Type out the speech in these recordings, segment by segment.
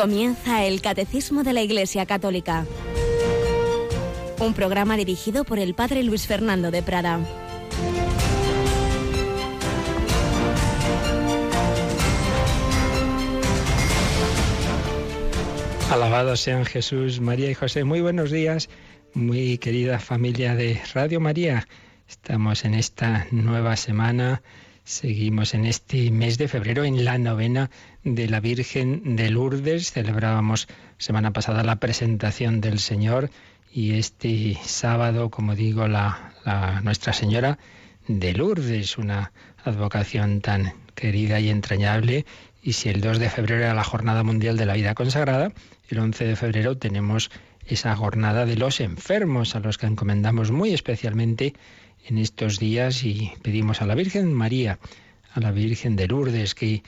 Comienza el Catecismo de la Iglesia Católica. Un programa dirigido por el Padre Luis Fernando de Prada. Alabados sean Jesús, María y José. Muy buenos días, muy querida familia de Radio María. Estamos en esta nueva semana Seguimos en este mes de febrero en la novena de la Virgen de Lourdes. Celebrábamos semana pasada la presentación del Señor y este sábado, como digo, la, Nuestra Señora de Lourdes, una advocación tan querida y entrañable. Y si el 2 de febrero era la Jornada Mundial de la Vida Consagrada, el 11 de febrero tenemos esa jornada de los enfermos, a los que encomendamos muy especialmente en estos días y pedimos a la Virgen María, a la Virgen de Lourdes, que,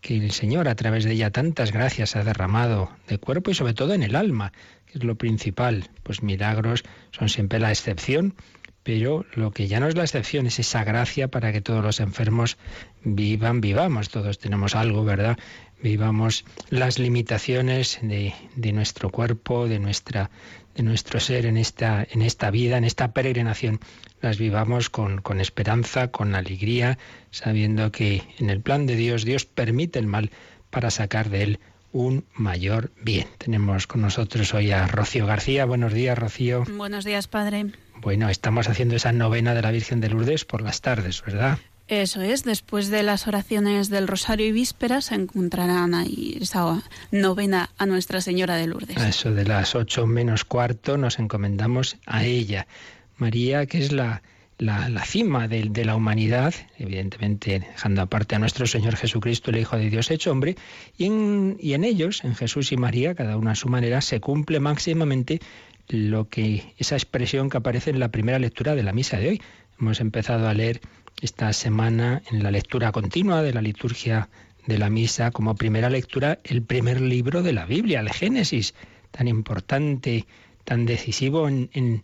que el Señor a través de ella tantas gracias ha derramado de cuerpo y sobre todo en el alma, que es lo principal. Pues milagros son siempre la excepción, pero lo que ya no es la excepción es esa gracia para que todos los enfermos vivan, vivamos. Todos tenemos algo, ¿verdad? Vivamos las limitaciones de, de nuestro cuerpo, de nuestra de nuestro ser en esta, en esta vida, en esta peregrinación, las vivamos con, con esperanza, con alegría, sabiendo que en el plan de Dios Dios permite el mal para sacar de él un mayor bien. Tenemos con nosotros hoy a Rocío García. Buenos días, Rocío. Buenos días, padre. Bueno, estamos haciendo esa novena de la Virgen de Lourdes por las tardes, ¿verdad? Eso es, después de las oraciones del Rosario y Vísperas se encontrarán ahí esa novena a Nuestra Señora de Lourdes. A eso de las ocho menos cuarto nos encomendamos a ella. María, que es la, la, cima de, de, la humanidad, evidentemente dejando aparte a nuestro Señor Jesucristo, el Hijo de Dios hecho hombre, y en, y en ellos, en Jesús y María, cada uno a su manera, se cumple máximamente lo que esa expresión que aparece en la primera lectura de la misa de hoy. Hemos empezado a leer esta semana en la lectura continua de la liturgia de la misa, como primera lectura, el primer libro de la Biblia, el Génesis, tan importante, tan decisivo en,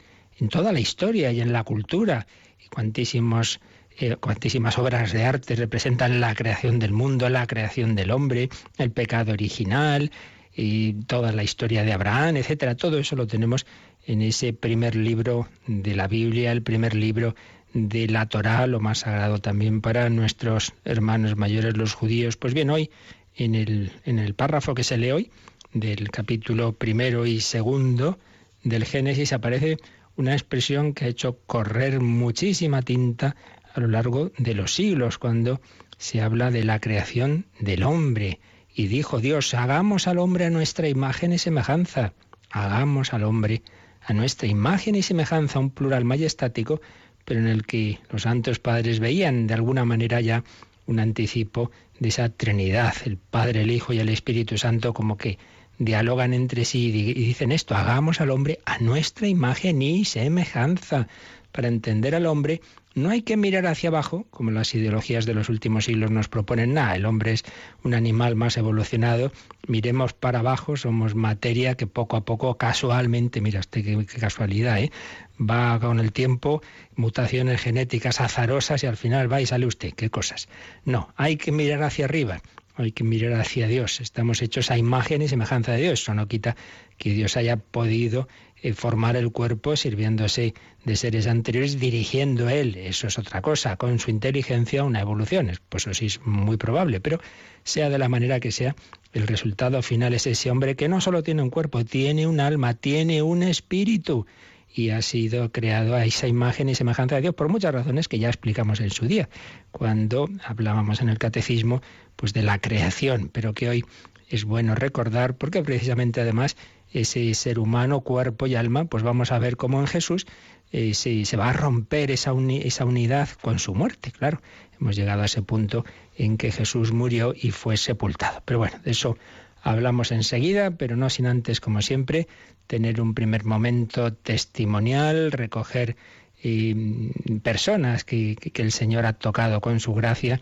toda la historia y en la cultura. Y cuantísimos, eh, cuantísimas obras de arte representan la creación del mundo, la creación del hombre, el pecado original y toda la historia de Abraham, etcétera. Todo eso lo tenemos en ese primer libro de la Biblia, el primer libro de la Torá, lo más sagrado también para nuestros hermanos mayores, los judíos. Pues bien, hoy, en el, en el párrafo que se lee hoy, del capítulo primero y segundo del Génesis, aparece una expresión que ha hecho correr muchísima tinta a lo largo de los siglos, cuando se habla de la creación del hombre. Y dijo Dios, hagamos al hombre a nuestra imagen y semejanza. Hagamos al hombre a nuestra imagen y semejanza, un plural majestático pero en el que los santos padres veían de alguna manera ya un anticipo de esa Trinidad, el Padre, el Hijo y el Espíritu Santo, como que dialogan entre sí y dicen esto, hagamos al hombre a nuestra imagen y semejanza. Para entender al hombre no hay que mirar hacia abajo, como las ideologías de los últimos siglos nos proponen. Nada, el hombre es un animal más evolucionado. Miremos para abajo, somos materia que poco a poco, casualmente, mira usted qué, casualidad, ¿eh? va con el tiempo, mutaciones genéticas azarosas y al final va y sale usted. ¿Qué cosas? No, hay que mirar hacia arriba. Hay que mirar hacia Dios. Estamos hechos a imagen y semejanza de Dios. Eso no quita que Dios haya podido eh, formar el cuerpo sirviéndose de seres anteriores, dirigiendo él. Eso es otra cosa. Con su inteligencia una evolución. Pues eso sí es muy probable. Pero sea de la manera que sea, el resultado final es ese hombre que no solo tiene un cuerpo, tiene un alma, tiene un espíritu y ha sido creado a esa imagen y semejanza de Dios por muchas razones que ya explicamos en su día, cuando hablábamos en el catecismo pues de la creación, pero que hoy es bueno recordar porque precisamente además ese ser humano, cuerpo y alma, pues vamos a ver cómo en Jesús eh, se, va a romper esa, esa unidad con su muerte, claro. Hemos llegado a ese punto en que Jesús murió y fue sepultado. Pero bueno, de eso hablamos enseguida, pero no sin antes, como siempre, tener un primer momento testimonial, recoger eh, personas que, el Señor ha tocado con su gracia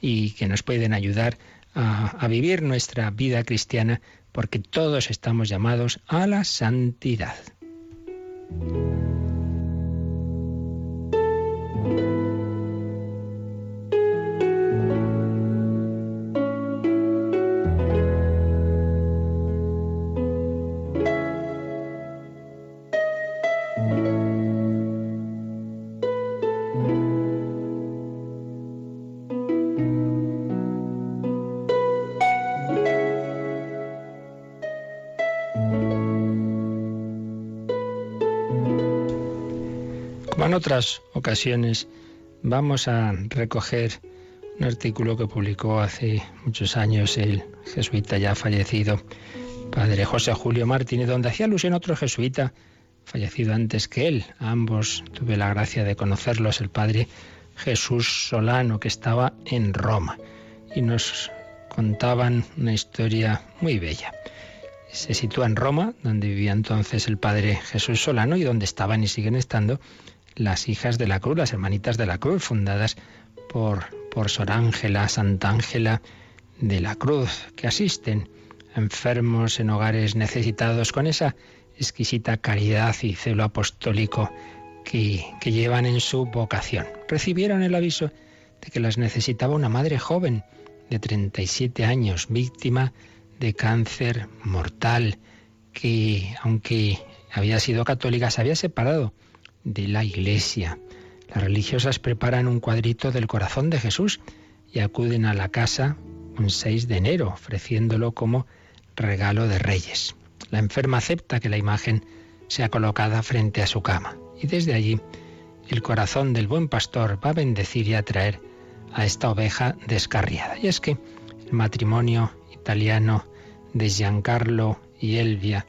y que nos pueden ayudar a, a vivir nuestra vida cristiana, porque todos estamos llamados a la santidad. Otras ocasiones, vamos a recoger un artículo que publicó hace muchos años el jesuita ya fallecido, padre José Julio Martínez, donde hacía alusión a otro jesuita fallecido antes que él. ambos tuve la gracia de conocerlos, el padre Jesús Solano, que estaba en Roma, y nos contaban una historia muy bella. Se sitúa en Roma, donde vivía entonces el padre Jesús Solano y donde estaban y siguen estando las hijas de la cruz, las hermanitas de la cruz, fundadas por, por Sor Ángela, Santa Ángela de la Cruz, que asisten enfermos en hogares necesitados con esa exquisita caridad y celo apostólico que, que llevan en su vocación. Recibieron el aviso de que las necesitaba una madre joven de 37 años, víctima de cáncer mortal, que aunque había sido católica, se había separado de la iglesia. Las religiosas preparan un cuadrito del corazón de Jesús y acuden a la casa un 6 de enero, ofreciéndolo como regalo de reyes. La enferma acepta que la imagen sea colocada frente a su cama y desde allí el corazón del buen pastor va a bendecir y atraer a esta oveja descarriada. Y es que el matrimonio italiano de Giancarlo y Elvia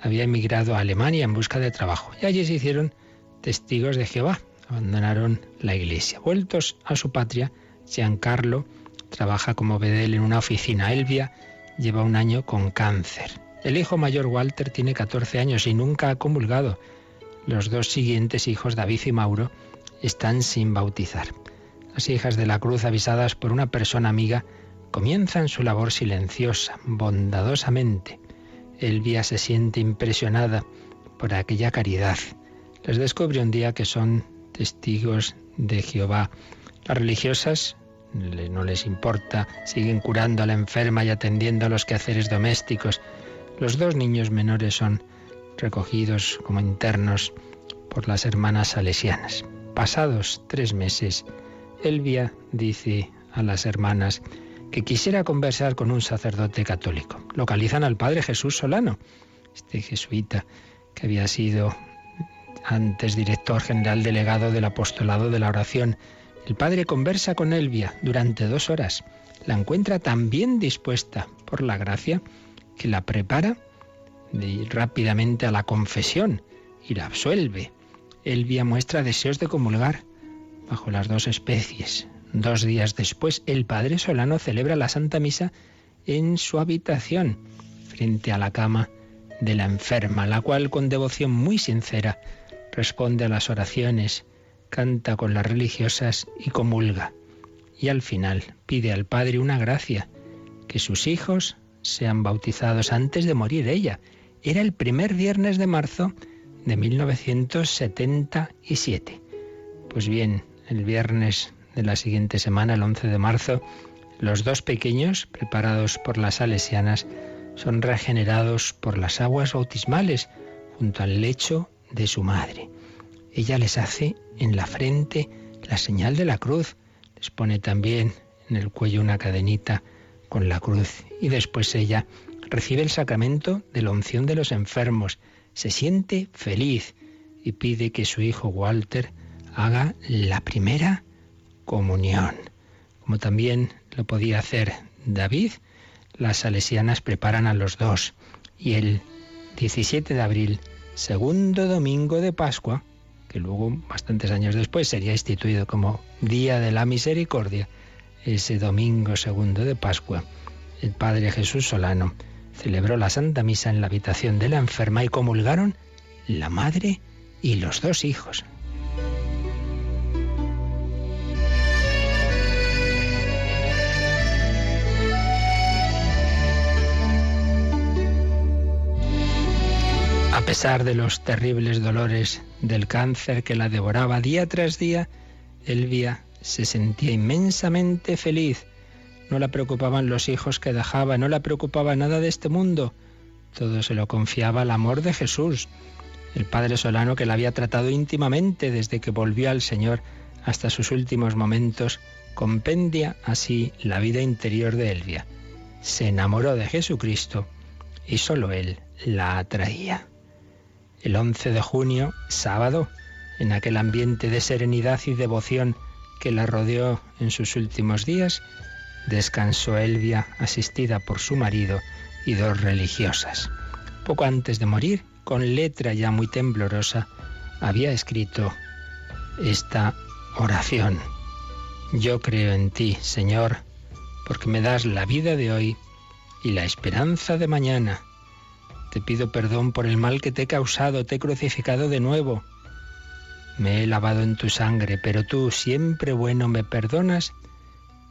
había emigrado a Alemania en busca de trabajo y allí se hicieron testigos de Jehová. Abandonaron la iglesia. Vueltos a su patria, Giancarlo trabaja como bedel en una oficina. Elvia lleva un año con cáncer. El hijo mayor Walter tiene 14 años y nunca ha comulgado. Los dos siguientes hijos, David y Mauro, están sin bautizar. Las hijas de la cruz, avisadas por una persona amiga, comienzan su labor silenciosa, bondadosamente. Elvia se siente impresionada por aquella caridad les descubre un día que son testigos de Jehová. Las religiosas no les importa, siguen curando a la enferma y atendiendo a los quehaceres domésticos. Los dos niños menores son recogidos como internos por las hermanas salesianas. Pasados tres meses, Elvia dice a las hermanas que quisiera conversar con un sacerdote católico. Localizan al padre Jesús Solano, este jesuita que había sido antes director general delegado del apostolado de la oración. El padre conversa con Elvia durante dos horas. La encuentra tan bien dispuesta por la gracia que la prepara de ir rápidamente a la confesión y la absuelve. Elvia muestra deseos de comulgar bajo las dos especies. Dos días después, el padre Solano celebra la Santa Misa en su habitación, frente a la cama de la enferma, la cual con devoción muy sincera responde a las oraciones, canta con las religiosas y comulga. Y al final pide al Padre una gracia, que sus hijos sean bautizados antes de morir ella. Era el primer viernes de marzo de 1977. Pues bien, el viernes de la siguiente semana, el 11 de marzo, los dos pequeños, preparados por las salesianas, son regenerados por las aguas bautismales junto al lecho de su madre. Ella les hace en la frente la señal de la cruz, les pone también en el cuello una cadenita con la cruz y después ella recibe el sacramento de la unción de los enfermos, se siente feliz y pide que su hijo Walter haga la primera comunión. Como también lo podía hacer David, las salesianas preparan a los dos y el 17 de abril segundo domingo de Pascua, que luego, bastantes años después, sería instituido como Día de la Misericordia, ese domingo segundo de Pascua, el Padre Jesús Solano celebró la Santa Misa en la habitación de la enferma y comulgaron la madre y los dos hijos. A pesar de los terribles dolores del cáncer que la devoraba día tras día, Elvia se sentía inmensamente feliz. No la preocupaban los hijos que dejaba, no la preocupaba nada de este mundo. Todo se lo confiaba al amor de Jesús, el Padre Solano que la había tratado íntimamente desde que volvió al Señor hasta sus últimos momentos, compendia así la vida interior de Elvia. Se enamoró de Jesucristo y sólo Él la atraía. El 11 de junio, sábado, en aquel ambiente de serenidad y devoción que la rodeó en sus últimos días, descansó Elvia asistida por su marido y dos religiosas. Poco antes de morir, con letra ya muy temblorosa, había escrito esta oración. Yo creo en ti, Señor, porque me das la vida de hoy y la esperanza de mañana. Te pido perdón por el mal que te he causado, te he crucificado de nuevo. Me he lavado en tu sangre, pero tú, siempre bueno, me perdonas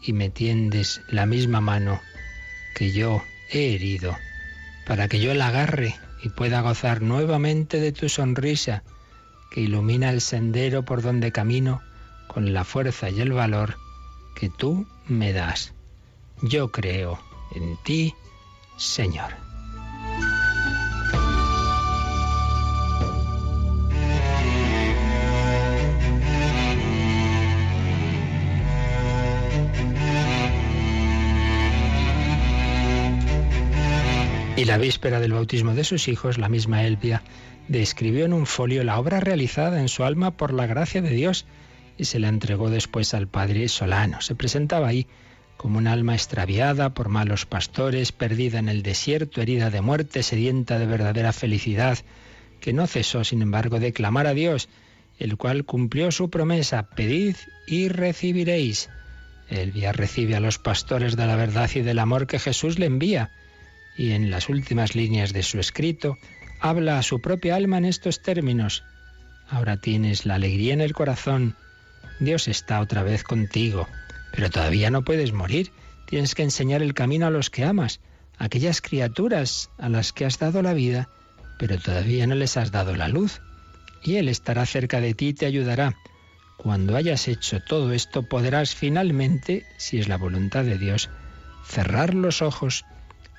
y me tiendes la misma mano que yo he herido, para que yo la agarre y pueda gozar nuevamente de tu sonrisa, que ilumina el sendero por donde camino con la fuerza y el valor que tú me das. Yo creo en ti, Señor. Y la víspera del bautismo de sus hijos, la misma Elvia describió en un folio la obra realizada en su alma por la gracia de Dios y se la entregó después al padre Solano. Se presentaba ahí como un alma extraviada por malos pastores, perdida en el desierto, herida de muerte, sedienta de verdadera felicidad, que no cesó, sin embargo, de clamar a Dios, el cual cumplió su promesa, pedid y recibiréis. Elvia recibe a los pastores de la verdad y del amor que Jesús le envía y en las últimas líneas de su escrito habla a su propia alma en estos términos. Ahora tienes la alegría en el corazón. Dios está otra vez contigo, pero todavía no puedes morir. Tienes que enseñar el camino a los que amas, a aquellas criaturas a las que has dado la vida, pero todavía no les has dado la luz. Y Él estará cerca de ti y te ayudará. Cuando hayas hecho todo esto podrás finalmente, si es la voluntad de Dios, cerrar los ojos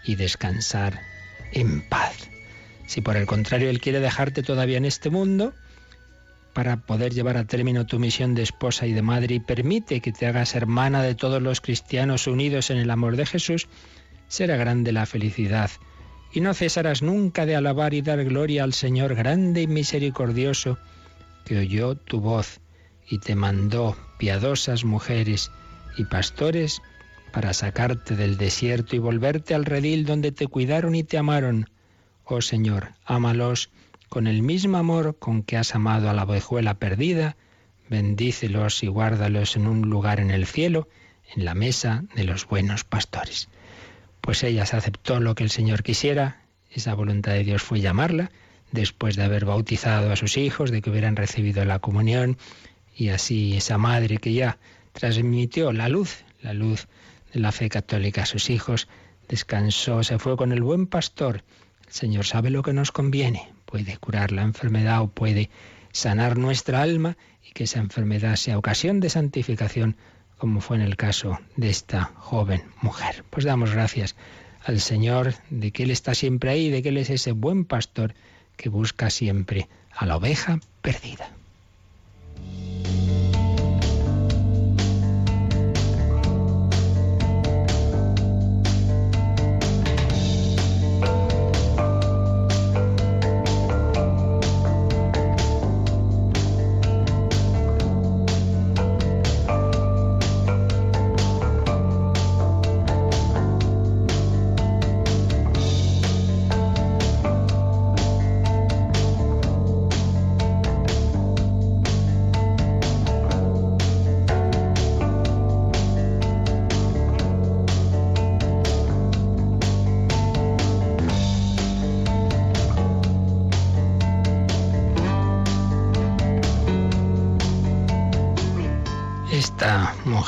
y descansar en paz. Si por el contrario Él quiere dejarte todavía en este mundo, para poder llevar a término tu misión de esposa y de madre y permite que te hagas hermana de todos los cristianos unidos en el amor de Jesús, será grande la felicidad y no cesarás nunca de alabar y dar gloria al Señor grande y misericordioso, que oyó tu voz y te mandó piadosas mujeres y pastores para sacarte del desierto y volverte al redil donde te cuidaron y te amaron. Oh Señor, ámalos con el mismo amor con que has amado a la ovejuela perdida, bendícelos y guárdalos en un lugar en el cielo, en la mesa de los buenos pastores. Pues ella se aceptó lo que el Señor quisiera, esa voluntad de Dios fue llamarla, después de haber bautizado a sus hijos, de que hubieran recibido la comunión, y así esa madre que ya transmitió la luz, la luz de la fe católica a sus hijos, descansó, se fue con el buen pastor. El Señor sabe lo que nos conviene, puede curar la enfermedad o puede sanar nuestra alma y que esa enfermedad sea ocasión de santificación, como fue en el caso de esta joven mujer. Pues damos gracias al Señor de que Él está siempre ahí, de que Él es ese buen pastor que busca siempre a la oveja perdida.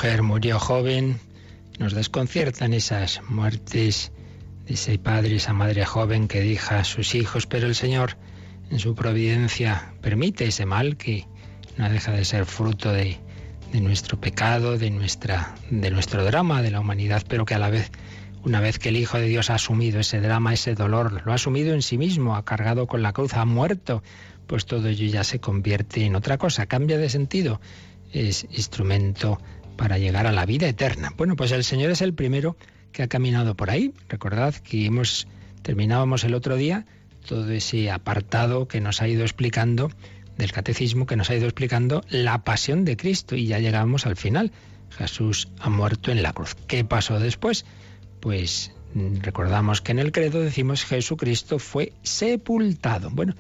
Mujer murió joven. Nos desconciertan esas muertes de ese padre, esa madre joven que deja a sus hijos, pero el Señor en su providencia permite ese mal que no deja de ser fruto de, de nuestro pecado, de, nuestra, de nuestro drama, de la humanidad, pero que a la vez, una vez que el Hijo de Dios ha asumido ese drama, ese dolor, lo ha asumido en sí mismo, ha cargado con la cruz, ha muerto, pues todo ello ya se convierte en otra cosa, cambia de sentido, es instrumento para llegar a la vida eterna. Bueno, pues el Señor es el primero que ha caminado por ahí. Recordad que hemos terminábamos el otro día todo ese apartado que nos ha ido explicando del catecismo que nos ha ido explicando la pasión de Cristo y ya llegamos al final. Jesús ha muerto en la cruz. ¿Qué pasó después? Pues mm, recordamos que en el credo decimos Jesucristo fue sepultado. Bueno,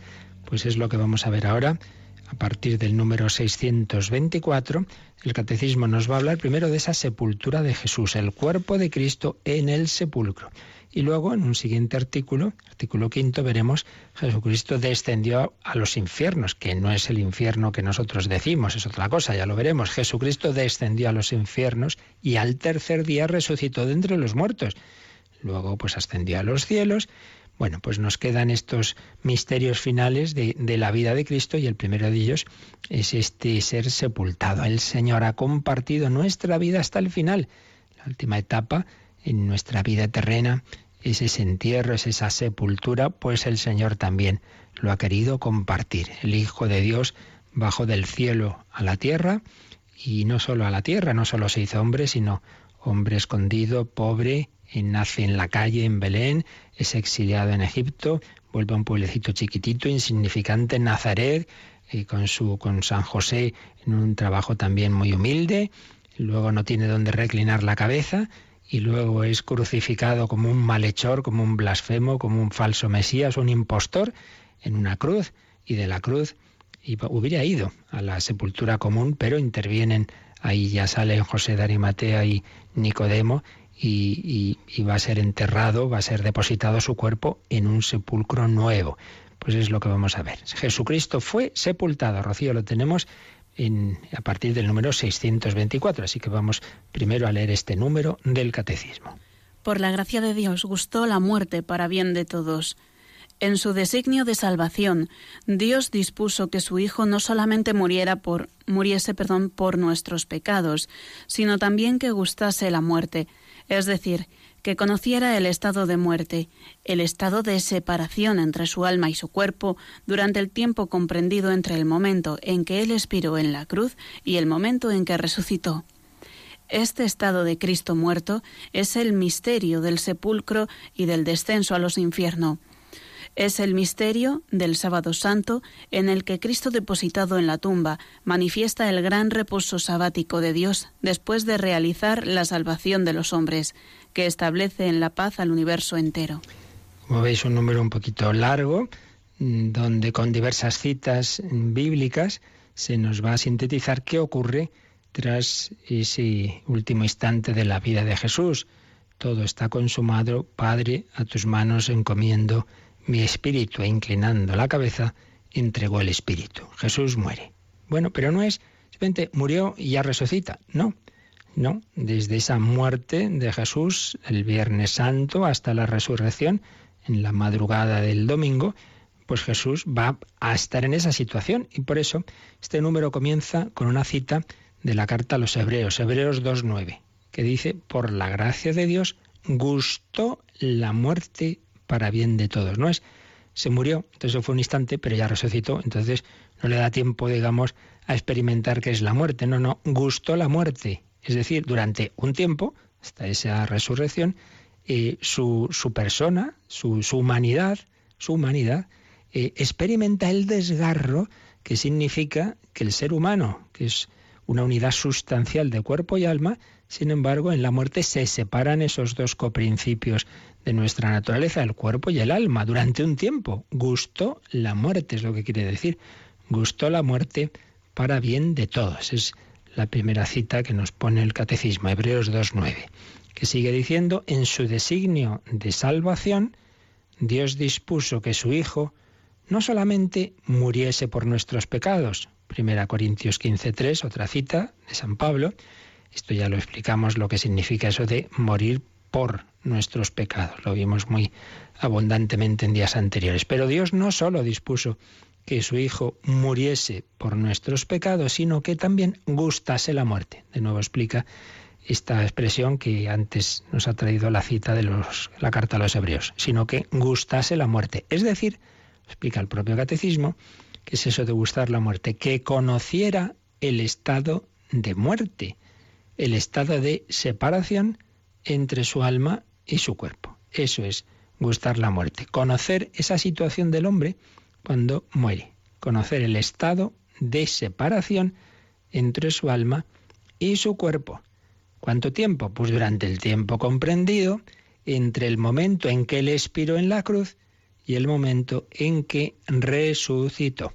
pues es lo que vamos a ver ahora. A partir del número 624, el catecismo nos va a hablar primero de esa sepultura de Jesús, el cuerpo de Cristo en el sepulcro. Y luego, en un siguiente artículo, artículo quinto, veremos Jesucristo descendió a los infiernos, que no es el infierno que nosotros decimos, es otra cosa, ya lo veremos. Jesucristo descendió a los infiernos y al tercer día resucitó de entre los muertos. Luego, pues ascendió a los cielos. Bueno, pues nos quedan estos misterios finales de, la vida de Cristo y el primero de ellos es este ser sepultado. El Señor ha compartido nuestra vida hasta el final. La última etapa en nuestra vida terrena, ese entierro, es esa sepultura, pues el Señor también lo ha querido compartir. El Hijo de Dios bajó del cielo a la tierra y no solo a la tierra, no solo se hizo hombre, sino hombre escondido, pobre, nace en la calle en Belén, es exiliado en Egipto, vuelve a un pueblecito chiquitito, insignificante Nazaret, y con su con San José en un trabajo también muy humilde, luego no tiene donde reclinar la cabeza y luego es crucificado como un malhechor, como un blasfemo, como un falso Mesías, un impostor en una cruz y de la cruz y hubiera ido a la sepultura común, pero intervienen ahí ya salen José de Arimatea y Nicodemo y, va a ser enterrado, va a ser depositado su cuerpo en un sepulcro nuevo. Pues es lo que vamos a ver. Jesucristo fue sepultado. Rocío, lo tenemos a partir del número 624. Así que vamos primero a leer este número del Catecismo. Por la gracia de Dios gustó la muerte para bien de todos. En su designio de salvación, Dios dispuso que su Hijo no solamente muriera por, muriese perdón, por nuestros pecados, sino también que gustase la muerte, es decir, que conociera el estado de muerte, el estado de separación entre su alma y su cuerpo durante el tiempo comprendido entre el momento en que él expiró en la cruz y el momento en que resucitó. Este estado de Cristo muerto es el misterio del sepulcro y del descenso a los infiernos. Es el misterio del sábado santo en el que Cristo depositado en la tumba manifiesta el gran reposo sabático de Dios después de realizar la salvación de los hombres que establece en la paz al universo entero. Como veis, un número un poquito largo, mm, donde con diversas citas bíblicas se nos va a sintetizar qué ocurre tras ese último instante de la vida de Jesús. Todo está consumado, Padre, a tus manos encomiendo mi espíritu inclinando la cabeza, entregó el espíritu. Jesús muere. Bueno, pero no es simplemente murió y ya resucita. No, no, desde esa muerte de Jesús el Viernes Santo hasta la resurrección, en la madrugada del domingo, pues Jesús va a estar en esa situación. Y por eso este número comienza con una cita de la carta a los Hebreos, Hebreos 2.9, que dice, por la gracia de Dios gustó la muerte para bien de todos. No es, se murió, entonces fue un instante, pero ya resucitó, entonces no le da tiempo, digamos, a experimentar qué es la muerte. No, no, gustó la muerte es decir, durante un tiempo, hasta esa resurrección, eh, su, su, persona, su, humanidad, su humanidad, eh, experimenta el desgarro que significa que el ser humano, que es una unidad sustancial de cuerpo y alma, sin embargo, en la muerte se separan esos dos coprincipios de nuestra naturaleza, el cuerpo y el alma, durante un tiempo. Gustó la muerte, es lo que quiere decir. Gustó la muerte para bien de todos. Es la primera cita que nos pone el Catecismo, Hebreos 2.9, que sigue diciendo, en su designio de salvación, Dios dispuso que su Hijo no solamente muriese por nuestros pecados, 1 Corintios 15.3, otra cita de San Pablo, esto ya lo explicamos lo que significa eso de morir por nuestros pecados, lo vimos muy abundantemente en días anteriores, pero Dios no solo dispuso que su Hijo muriese por nuestros pecados, sino que también gustase la muerte. De nuevo explica esta expresión que antes nos ha traído la cita de la carta a los hebreos, sino que gustase la muerte. Es decir, explica el propio catecismo, que es eso de gustar la muerte, que conociera el estado de muerte, el estado de separación entre su alma y su cuerpo. Eso es gustar la muerte, conocer esa situación del hombre cuando muere. conocer el estado de separación entre su alma y su cuerpo. ¿Cuánto tiempo? Pues durante el tiempo comprendido entre el momento en que él expiró en la cruz y el momento en que resucitó.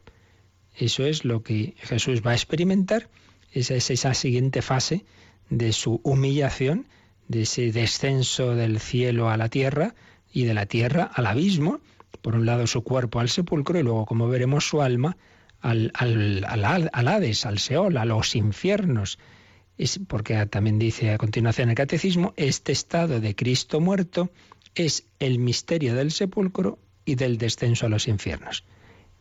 Eso es lo que Jesús va a experimentar. Esa es esa siguiente fase de su humillación, de ese descenso del cielo a la tierra y de la tierra al abismo. Por un lado su cuerpo al sepulcro y luego, como veremos, su alma al, al, al, Hades, al Seol, a los infiernos. Es porque también dice a continuación el catecismo, este estado de Cristo muerto es el misterio del sepulcro y del descenso a los infiernos.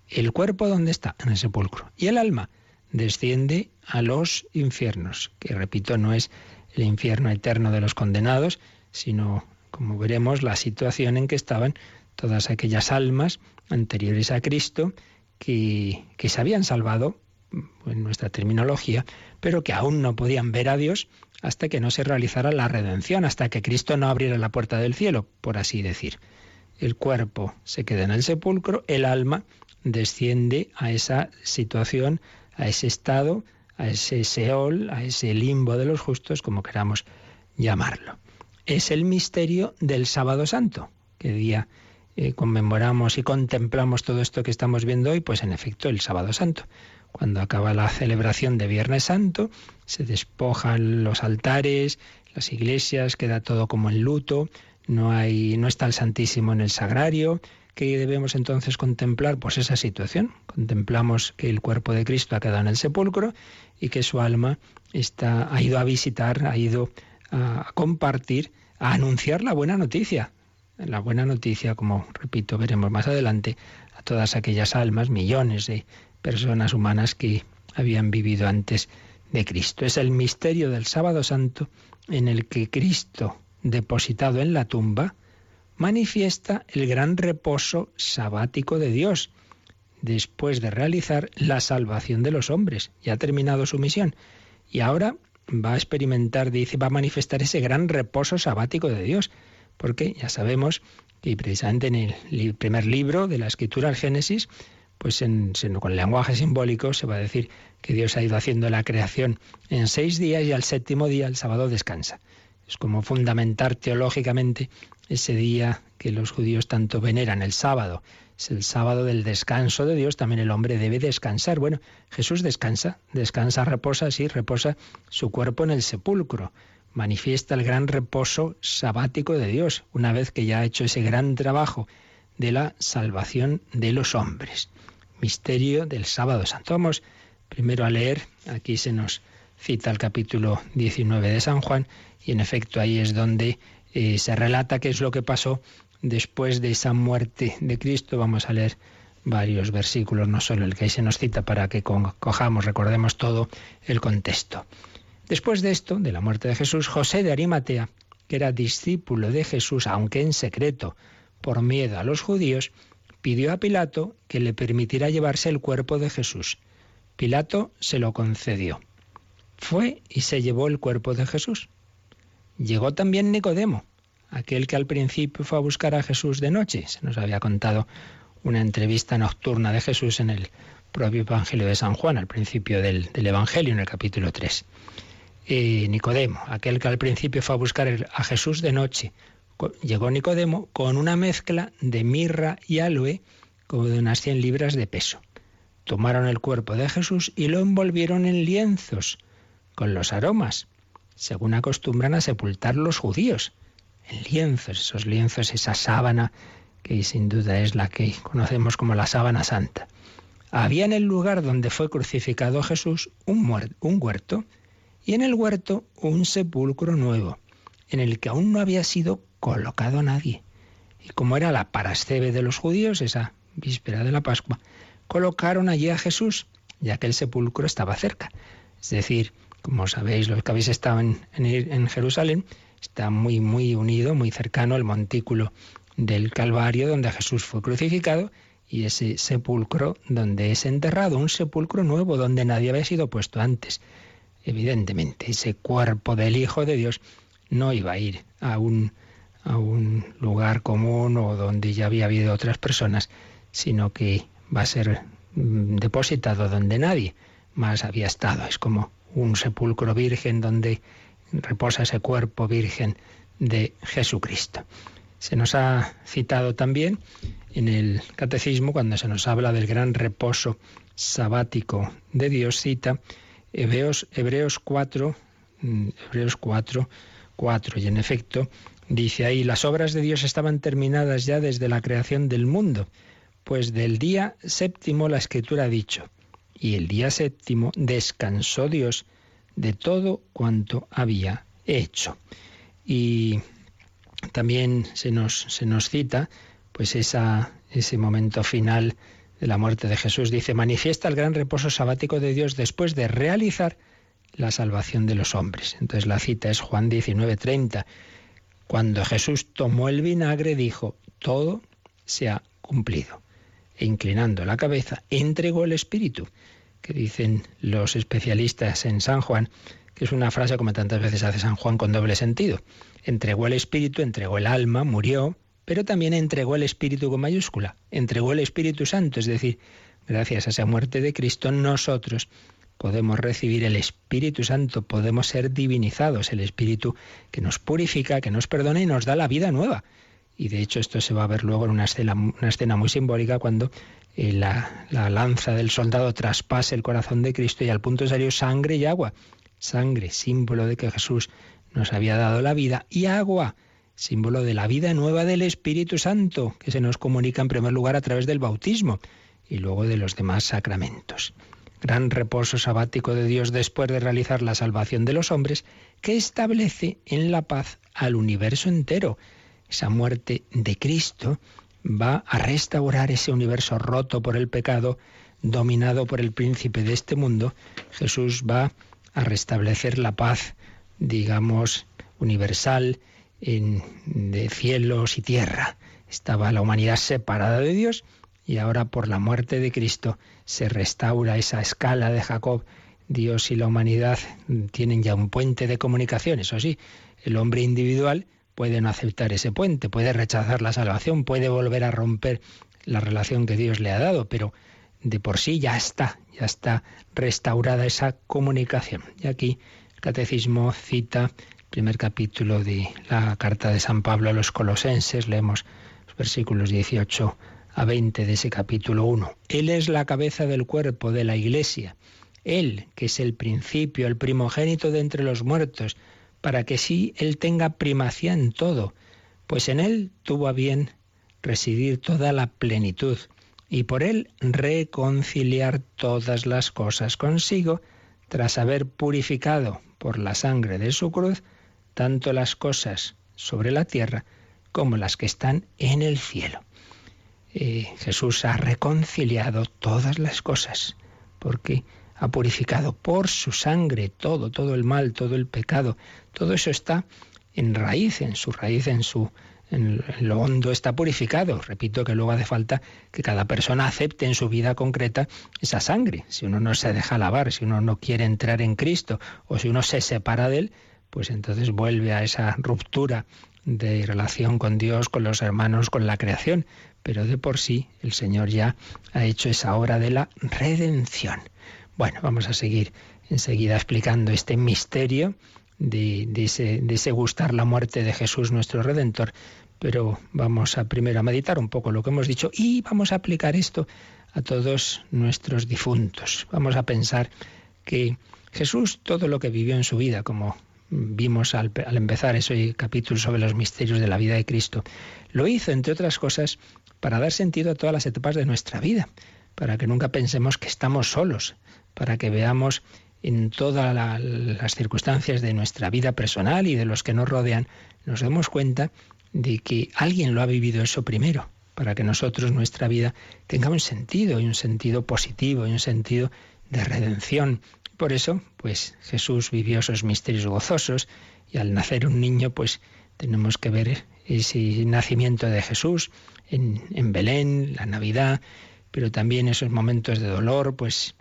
El cuerpo, ¿dónde está? En el sepulcro. Y el alma desciende a los infiernos, que repito, no es el infierno eterno de los condenados, sino, como veremos, la situación en que estaban todas aquellas almas anteriores a Cristo que, que se habían salvado, en nuestra terminología, pero que aún no podían ver a Dios hasta que no se realizara la redención, hasta que Cristo no abriera la puerta del cielo, por así decir. El cuerpo se queda en el sepulcro, el alma desciende a esa situación, a ese estado, a ese Seol, a ese limbo de los justos, como queramos llamarlo. Es el misterio del sábado santo, que día eh, conmemoramos y contemplamos todo esto que estamos viendo hoy, pues en efecto el sábado santo. Cuando acaba la celebración de Viernes Santo, se despojan los altares, las iglesias, queda todo como en luto, no hay, no está el Santísimo en el sagrario, ¿Qué debemos entonces contemplar? Pues esa situación. Contemplamos que el cuerpo de Cristo ha quedado en el sepulcro y que su alma está, ha ido a visitar, ha ido a compartir, a anunciar la buena noticia. La buena noticia, como repito, veremos más adelante, a todas aquellas almas, millones de personas humanas que habían vivido antes de Cristo. Es el misterio del sábado santo en el que Cristo, depositado en la tumba, manifiesta el gran reposo sabático de Dios, después de realizar la salvación de los hombres. Ya ha terminado su misión. Y ahora va a experimentar, dice, va a manifestar ese gran reposo sabático de Dios. Porque ya sabemos que precisamente en el primer libro de la escritura, el Génesis, pues en, con el lenguaje simbólico se va a decir que Dios ha ido haciendo la creación en seis días y al séptimo día, el sábado, descansa. Es como fundamentar teológicamente ese día que los judíos tanto veneran, el sábado. Es el sábado del descanso de Dios, también el hombre debe descansar. Bueno, Jesús descansa, descansa, reposa, sí, reposa su cuerpo en el sepulcro. Manifiesta el gran reposo sabático de Dios, una vez que ya ha hecho ese gran trabajo de la salvación de los hombres. Misterio del sábado santo. Vamos primero a leer, aquí se nos cita el capítulo 19 de San Juan, y en efecto ahí es donde eh, se relata qué es lo que pasó después de esa muerte de Cristo. Vamos a leer varios versículos, no solo el que ahí se nos cita, para que cojamos, recordemos todo el contexto. Después de esto, de la muerte de Jesús, José de Arimatea, que era discípulo de Jesús, aunque en secreto, por miedo a los judíos, pidió a Pilato que le permitiera llevarse el cuerpo de Jesús. Pilato se lo concedió. Fue y se llevó el cuerpo de Jesús. Llegó también Nicodemo, aquel que al principio fue a buscar a Jesús de noche. Se nos había contado una entrevista nocturna de Jesús en el propio Evangelio de San Juan, al principio del, Evangelio, en el capítulo 3. Eh, Nicodemo, aquel que al principio fue a buscar a Jesús de noche. Llegó Nicodemo con una mezcla de mirra y aloe, como de unas 100 libras de peso. Tomaron el cuerpo de Jesús y lo envolvieron en lienzos con los aromas según acostumbran a sepultar los judíos, en lienzos, esos lienzos, esa sábana que sin duda es la que conocemos como la sábana santa. Había en el lugar donde fue crucificado Jesús un, un huerto y en el huerto un sepulcro nuevo, en el que aún no había sido colocado nadie. Y como era la parascebe de los judíos, esa víspera de la Pascua, colocaron allí a Jesús, ya que el sepulcro estaba cerca. Es decir, como sabéis, los que habéis estado en, Jerusalén, está muy, muy unido, muy cercano al montículo del Calvario, donde Jesús fue crucificado, y ese sepulcro donde es enterrado, un sepulcro nuevo donde nadie había sido puesto antes. Evidentemente, ese cuerpo del Hijo de Dios no iba a ir a un, a un lugar común o donde ya había habido otras personas, sino que va a ser mm, depositado donde nadie más había estado. Es como un sepulcro virgen donde reposa ese cuerpo virgen de Jesucristo. Se nos ha citado también en el catecismo cuando se nos habla del gran reposo sabático de Dios, cita Hebreos, Hebreos 4, mm, Hebreos 4, 4, y en efecto dice ahí, las obras de Dios estaban terminadas ya desde la creación del mundo, pues del día séptimo la escritura ha dicho, y el día séptimo descansó Dios de todo cuanto había hecho. Y también se nos, se nos cita pues ese momento final de la muerte de Jesús. Dice, manifiesta el gran reposo sabático de Dios después de realizar la salvación de los hombres. Entonces la cita es Juan 19:30. Cuando Jesús tomó el vinagre dijo, todo se ha cumplido. E inclinando la cabeza, entregó el Espíritu, que dicen los especialistas en San Juan, que es una frase como tantas veces hace San Juan con doble sentido. Entregó el Espíritu, entregó el alma, murió, pero también entregó el Espíritu con mayúscula, entregó el Espíritu Santo, es decir, gracias a esa muerte de Cristo nosotros podemos recibir el Espíritu Santo, podemos ser divinizados, el Espíritu que nos purifica, que nos perdona y nos da la vida nueva. Y de hecho esto se va a ver luego en una escena, una escena muy simbólica cuando eh, la, la, lanza del soldado traspase el corazón de Cristo y al punto salió sangre y agua sangre, símbolo de que Jesús nos había dado la vida, y agua, símbolo de la vida nueva del Espíritu Santo, que se nos comunica en primer lugar a través del bautismo y luego de los demás sacramentos. Gran reposo sabático de Dios después de realizar la salvación de los hombres, que establece en la paz al universo entero. Esa muerte de Cristo va a restaurar ese universo roto por el pecado, dominado por el príncipe de este mundo. Jesús va a restablecer la paz, digamos, universal en, de cielos y tierra. Estaba la humanidad separada de Dios y ahora por la muerte de Cristo se restaura esa escala de Jacob. Dios y la humanidad tienen ya un puente de comunicación, eso sí, el hombre individual puede no aceptar ese puente, puede rechazar la salvación, puede volver a romper la relación que Dios le ha dado, pero de por sí ya está, ya está restaurada esa comunicación. Y aquí el Catecismo cita el primer capítulo de la carta de San Pablo a los colosenses, leemos los versículos 18 a 20 de ese capítulo 1. Él es la cabeza del cuerpo de la Iglesia, Él que es el principio, el primogénito de entre los muertos, para que sí Él tenga primacía en todo, pues en Él tuvo a bien residir toda la plenitud y por él reconciliar todas las cosas consigo, tras haber purificado por la sangre de su cruz tanto las cosas sobre la tierra como las que están en el cielo. Eh, Jesús ha reconciliado todas las cosas, porque ha purificado por su sangre todo, todo el mal, todo el pecado. Todo eso está en raíz, en su raíz, en su en lo hondo está purificado. Repito que luego hace falta que cada persona acepte en su vida concreta esa sangre. Si uno no se deja lavar, si uno no quiere entrar en Cristo o si uno se separa de Él, pues entonces vuelve a esa ruptura de relación con Dios, con los hermanos, con la creación. Pero de por sí el Señor ya ha hecho esa obra de la redención. Bueno, vamos a seguir enseguida explicando este misterio de, ese, gustar la muerte de Jesús nuestro Redentor. Pero vamos a primero a meditar un poco lo que hemos dicho y vamos a aplicar esto a todos nuestros difuntos. Vamos a pensar que Jesús, todo lo que vivió en su vida, como vimos al, al, empezar ese capítulo sobre los misterios de la vida de Cristo, lo hizo, entre otras cosas, para dar sentido a todas las etapas de nuestra vida, para que nunca pensemos que estamos solos, para que veamos en todas las circunstancias de nuestra vida personal y de los que nos rodean, nos damos cuenta de que alguien lo ha vivido eso primero, para que nosotros nuestra vida tenga un sentido y un sentido positivo y un sentido de redención. Por eso, pues Jesús vivió esos misterios gozosos y al nacer un niño, pues tenemos que ver ese nacimiento de Jesús en, en Belén, la Navidad, pero también esos momentos de dolor, pues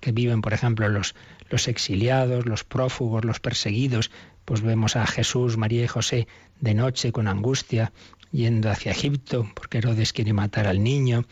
que viven, por ejemplo, los, los exiliados, los prófugos, los perseguidos, pues vemos a Jesús, María y José de noche con angustia, yendo hacia Egipto, porque Herodes quiere matar al niño,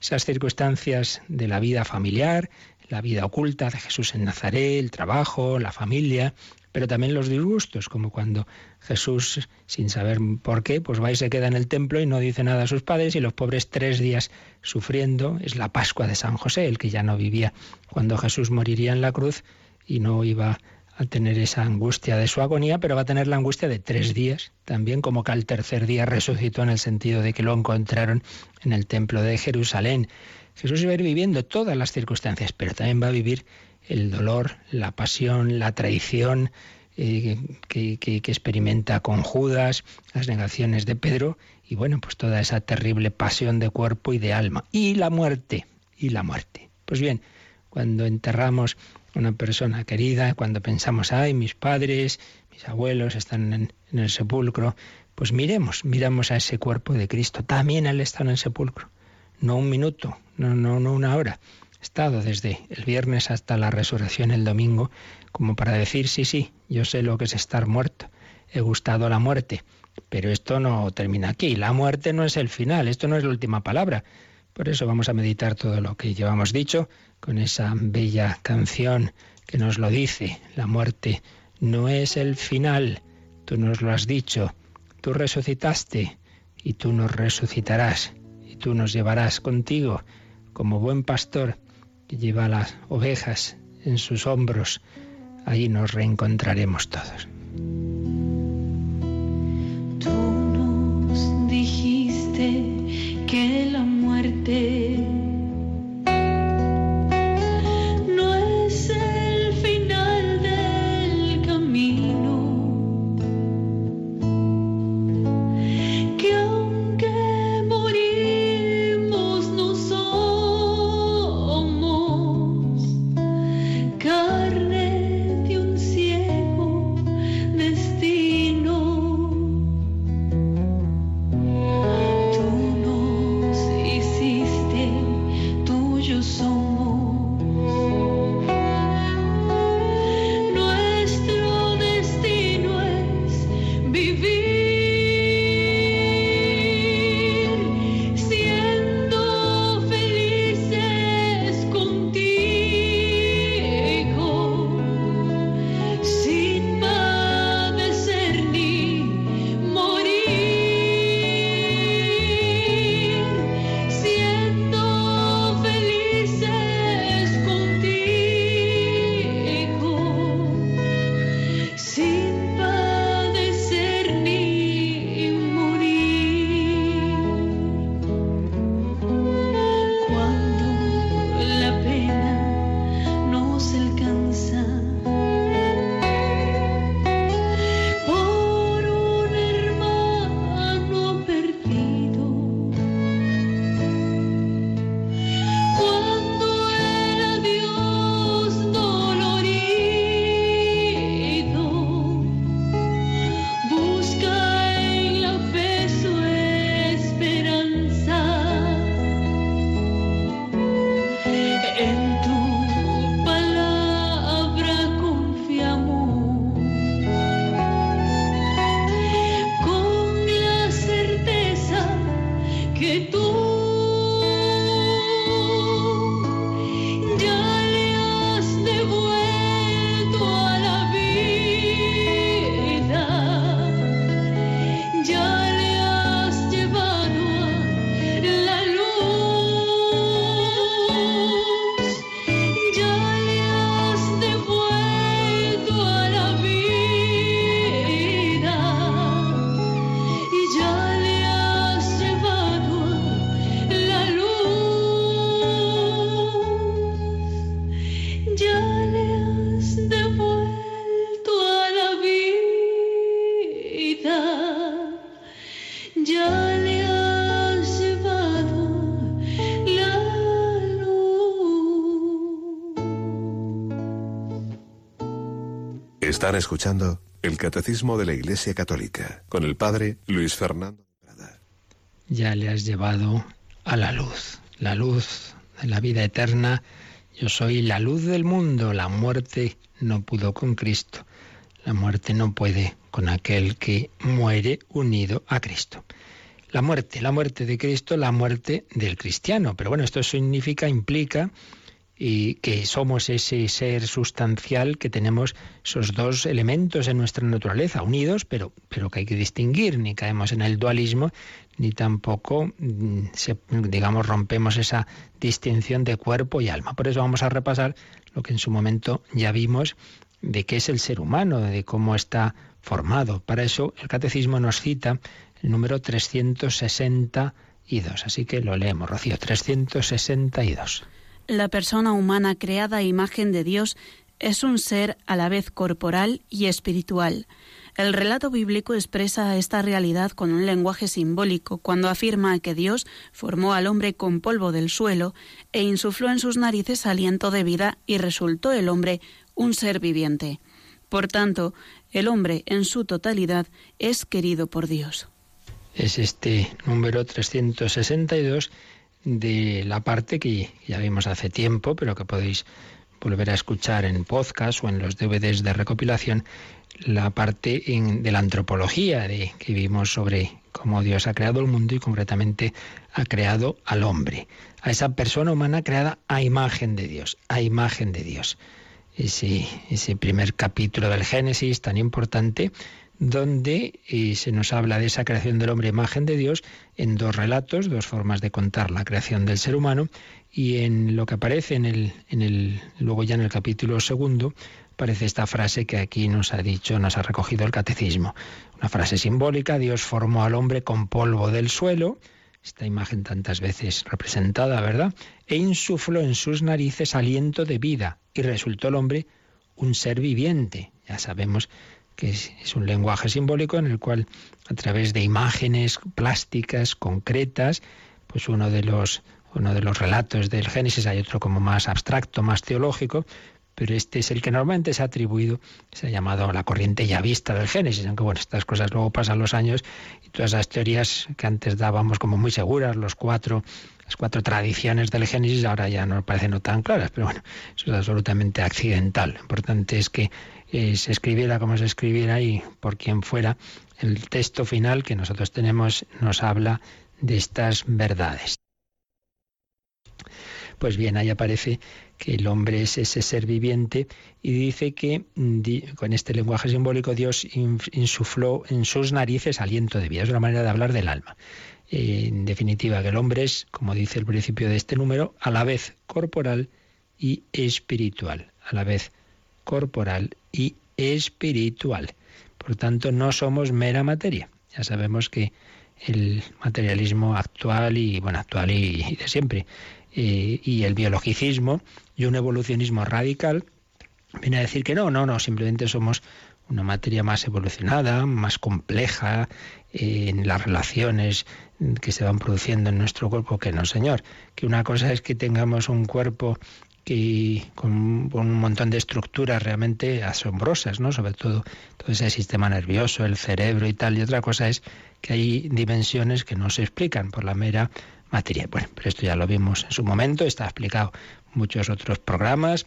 esas circunstancias de la vida familiar, la vida oculta de Jesús en Nazaret, el trabajo, la familia, pero también los disgustos, como cuando Jesús, sin saber por qué, pues va y se queda en el templo y no dice nada a sus padres y los pobres tres días sufriendo. Es la Pascua de San José, el que ya no vivía cuando Jesús moriría en la cruz y no iba a tener esa angustia de su agonía, pero va a tener la angustia de tres días, también como que al tercer día resucitó en el sentido de que lo encontraron en el templo de Jerusalén. Jesús va a ir viviendo todas las circunstancias, pero también va a vivir el dolor, la pasión, la traición eh, que, que, experimenta con Judas, las negaciones de Pedro y bueno, pues toda esa terrible pasión de cuerpo y de alma. Y la muerte, y la muerte. Pues bien, cuando enterramos una persona querida, cuando pensamos, ay, mis padres, mis abuelos están en, el sepulcro, pues miremos, miramos a ese cuerpo de Cristo. También Él está en el sepulcro. No un minuto, no, no, no una hora. He estado desde el viernes hasta la resurrección el domingo, como para decir, sí, sí, yo sé lo que es estar muerto. He gustado la muerte. Pero esto no termina aquí. La muerte no es el final, esto no es la última palabra. Por eso vamos a meditar todo lo que llevamos dicho con esa bella canción que nos lo dice. La muerte no es el final. Tú nos lo has dicho. Tú resucitaste y tú nos resucitarás tú nos llevarás contigo como buen pastor que lleva las ovejas en sus hombros. Allí nos reencontraremos todos. Están escuchando el Catecismo de la Iglesia Católica con el Padre Luis Fernando Prada. Ya le has llevado a la luz, la luz de la vida eterna. Yo soy la luz del mundo. La muerte no pudo con Cristo. La muerte no puede con aquel que muere unido a Cristo. la muerte, la muerte de Cristo, la muerte del cristiano. Pero bueno, esto significa, implica y que somos ese ser sustancial que tenemos esos dos elementos en nuestra naturaleza, unidos, pero, pero que hay que distinguir, ni caemos en el dualismo, ni tampoco, mm, digamos, rompemos esa distinción de cuerpo y alma. Por eso vamos a repasar lo que en su momento ya vimos de qué es el ser humano, de cómo está formado. Para eso el catecismo nos cita el número 362. Así que lo leemos, Rocío, 362. La persona humana creada a imagen de Dios es un ser a la vez corporal y espiritual. El relato bíblico expresa esta realidad con un lenguaje simbólico cuando afirma que Dios formó al hombre con polvo del suelo e insufló en sus narices aliento de vida y resultó el hombre un ser viviente. Por tanto, el hombre en su totalidad es querido por Dios. Es este número 362 de la parte que ya vimos hace tiempo, pero que podéis volver a escuchar en podcast o en los DVDs de recopilación, la parte de la antropología de, que vimos sobre cómo Dios ha creado el mundo y concretamente ha creado al hombre, a esa persona humana creada a imagen de Dios, a imagen de Dios. Ese, ese primer capítulo del Génesis tan importante donde eh, se nos habla de esa creación del hombre imagen de Dios en dos relatos, dos formas de contar la creación del ser humano, y en lo que aparece en el, en el, luego ya en el capítulo segundo, aparece esta frase que aquí nos ha dicho, nos ha recogido el catecismo. Una frase simbólica, Dios formó al hombre con polvo del suelo, esta imagen tantas veces representada, ¿verdad? E insufló en sus narices aliento de vida, y resultó el hombre un ser viviente. Ya sabemos que es, un lenguaje simbólico en el cual a través de imágenes plásticas concretas, pues uno de los uno de los relatos del Génesis, hay otro como más abstracto, más teológico, pero este es el que normalmente se ha atribuido, se ha llamado la corriente ya vista del Génesis, aunque bueno, estas cosas luego pasan los años y todas esas teorías que antes dábamos como muy seguras, los cuatro, las cuatro tradiciones del Génesis, ahora ya no parecen no tan claras, pero bueno, eso es absolutamente accidental. Lo importante es que eh, se escribiera como se escribiera y por quien fuera, el texto final que nosotros tenemos nos habla de estas verdades. Pues bien, ahí aparece que el hombre es ese ser viviente y dice que con este lenguaje simbólico Dios insufló en sus narices aliento de vida. Es una manera de hablar del alma. En definitiva, que el hombre es, como dice el principio de este número, a la vez corporal y espiritual. A la vez corporal y espiritual. Por tanto, no somos mera materia. Ya sabemos que el materialismo actual y bueno actual y, de siempre eh, y el biologicismo y un evolucionismo radical viene a decir que no, no, no, simplemente somos una materia más evolucionada, más compleja eh, en las relaciones que se van produciendo en nuestro cuerpo que no, señor. Que una cosa es que tengamos un cuerpo y con, un montón de estructuras realmente asombrosas, ¿no? Sobre todo todo ese sistema nervioso, el cerebro y tal. Y otra cosa es que hay dimensiones que no se explican por la mera materia. Bueno, pero esto ya lo vimos en su momento, está explicado en muchos otros programas.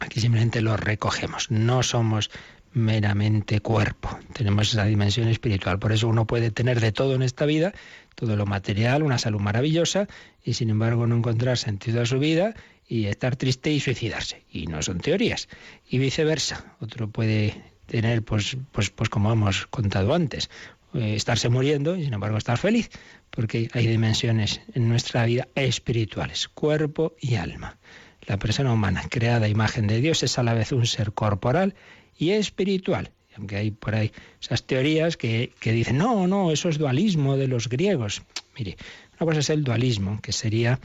Aquí simplemente lo recogemos. No somos meramente cuerpo. Tenemos esa dimensión espiritual. Por eso uno puede tener de todo en esta vida, todo lo material, una salud maravillosa, y sin embargo no encontrar sentido a su vida y estar triste y suicidarse. Y no son teorías. Y viceversa. Otro puede tener, pues, pues, pues como hemos contado antes, eh, estarse muriendo y sin embargo estar feliz, porque hay dimensiones en nuestra vida espirituales, cuerpo y alma. La persona humana, creada a imagen de Dios, es a la vez un ser corporal y espiritual. Aunque hay por ahí esas teorías que, que dicen, no, no, eso es dualismo de los griegos. Mire, una cosa es el dualismo, que sería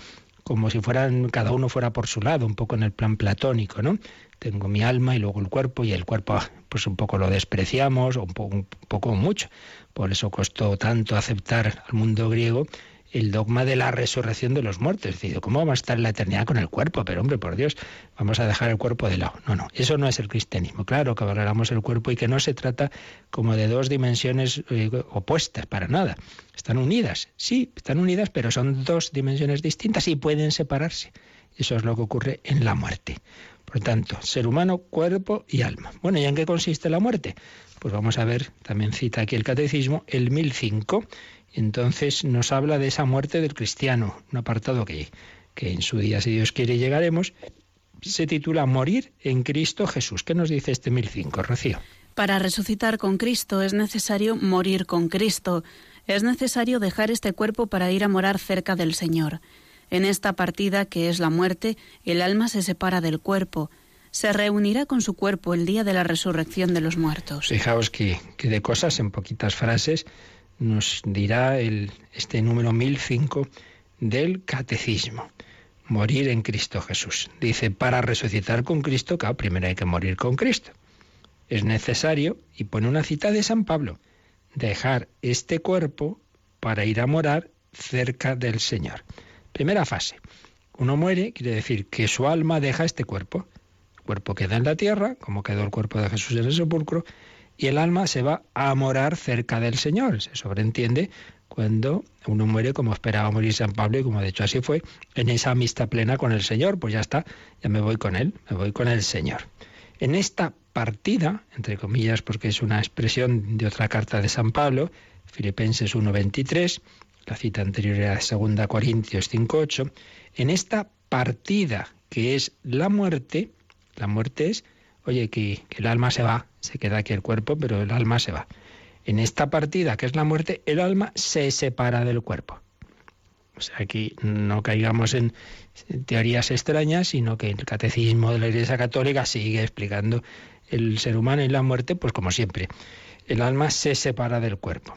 como si fueran cada uno fuera por su lado, un poco en el plan platónico, ¿no? Tengo mi alma y luego el cuerpo y el cuerpo ah, pues un poco lo despreciamos o un poco, un poco mucho. Por eso costó tanto aceptar al mundo griego el dogma de la resurrección de los muertos. Es decir, ¿cómo vamos a estar en la eternidad con el cuerpo? Pero hombre, por Dios, vamos a dejar el cuerpo de lado. No, no, eso no es el cristianismo. Claro que valoramos el cuerpo y que no se trata como de dos dimensiones eh, opuestas, para nada. Están unidas, sí, están unidas, pero son dos dimensiones distintas y pueden separarse. Eso es lo que ocurre en la muerte. Por tanto, ser humano, cuerpo y alma. Bueno, ¿y en qué consiste la muerte? Pues vamos a ver, también cita aquí el catecismo, el 1005 Entonces nos habla de esa muerte del cristiano, un apartado que, que en su día, si Dios quiere, llegaremos, se titula Morir en Cristo Jesús. ¿Qué nos dice este 1005, Rocío? Para resucitar con Cristo es necesario morir con Cristo. Es necesario dejar este cuerpo para ir a morar cerca del Señor. En esta partida, que es la muerte, el alma se separa del cuerpo. Se reunirá con su cuerpo el día de la resurrección de los muertos. Fijaos que, que de cosas en poquitas frases nos dirá el, este número 1005 del Catecismo morir en Cristo Jesús. Dice, para resucitar con Cristo, claro, primero hay que morir con Cristo. Es necesario, y pone una cita de San Pablo, dejar este cuerpo para ir a morar cerca del Señor. Primera fase. Uno muere, quiere decir que su alma deja este cuerpo. El cuerpo queda en la tierra, como quedó el cuerpo de Jesús en el sepulcro, y el alma se va a morar cerca del Señor. Se sobreentiende cuando uno muere como esperaba morir San Pablo y como de hecho así fue, en esa amistad plena con el Señor, pues ya está, ya me voy con Él, me voy con el Señor. En esta partida, entre comillas, porque es una expresión de otra carta de San Pablo, Filipenses 1.23, la cita anterior era 2 Corintios 5.8, en esta partida que es la muerte, la muerte es, oye, que, que el alma se va, se queda aquí el cuerpo, pero el alma se va. En esta partida, que es la muerte, el alma se separa del cuerpo. O sea, aquí no caigamos en teorías extrañas, sino que el catecismo de la Iglesia Católica sigue explicando el ser humano y la muerte, pues como siempre. El alma se separa del cuerpo.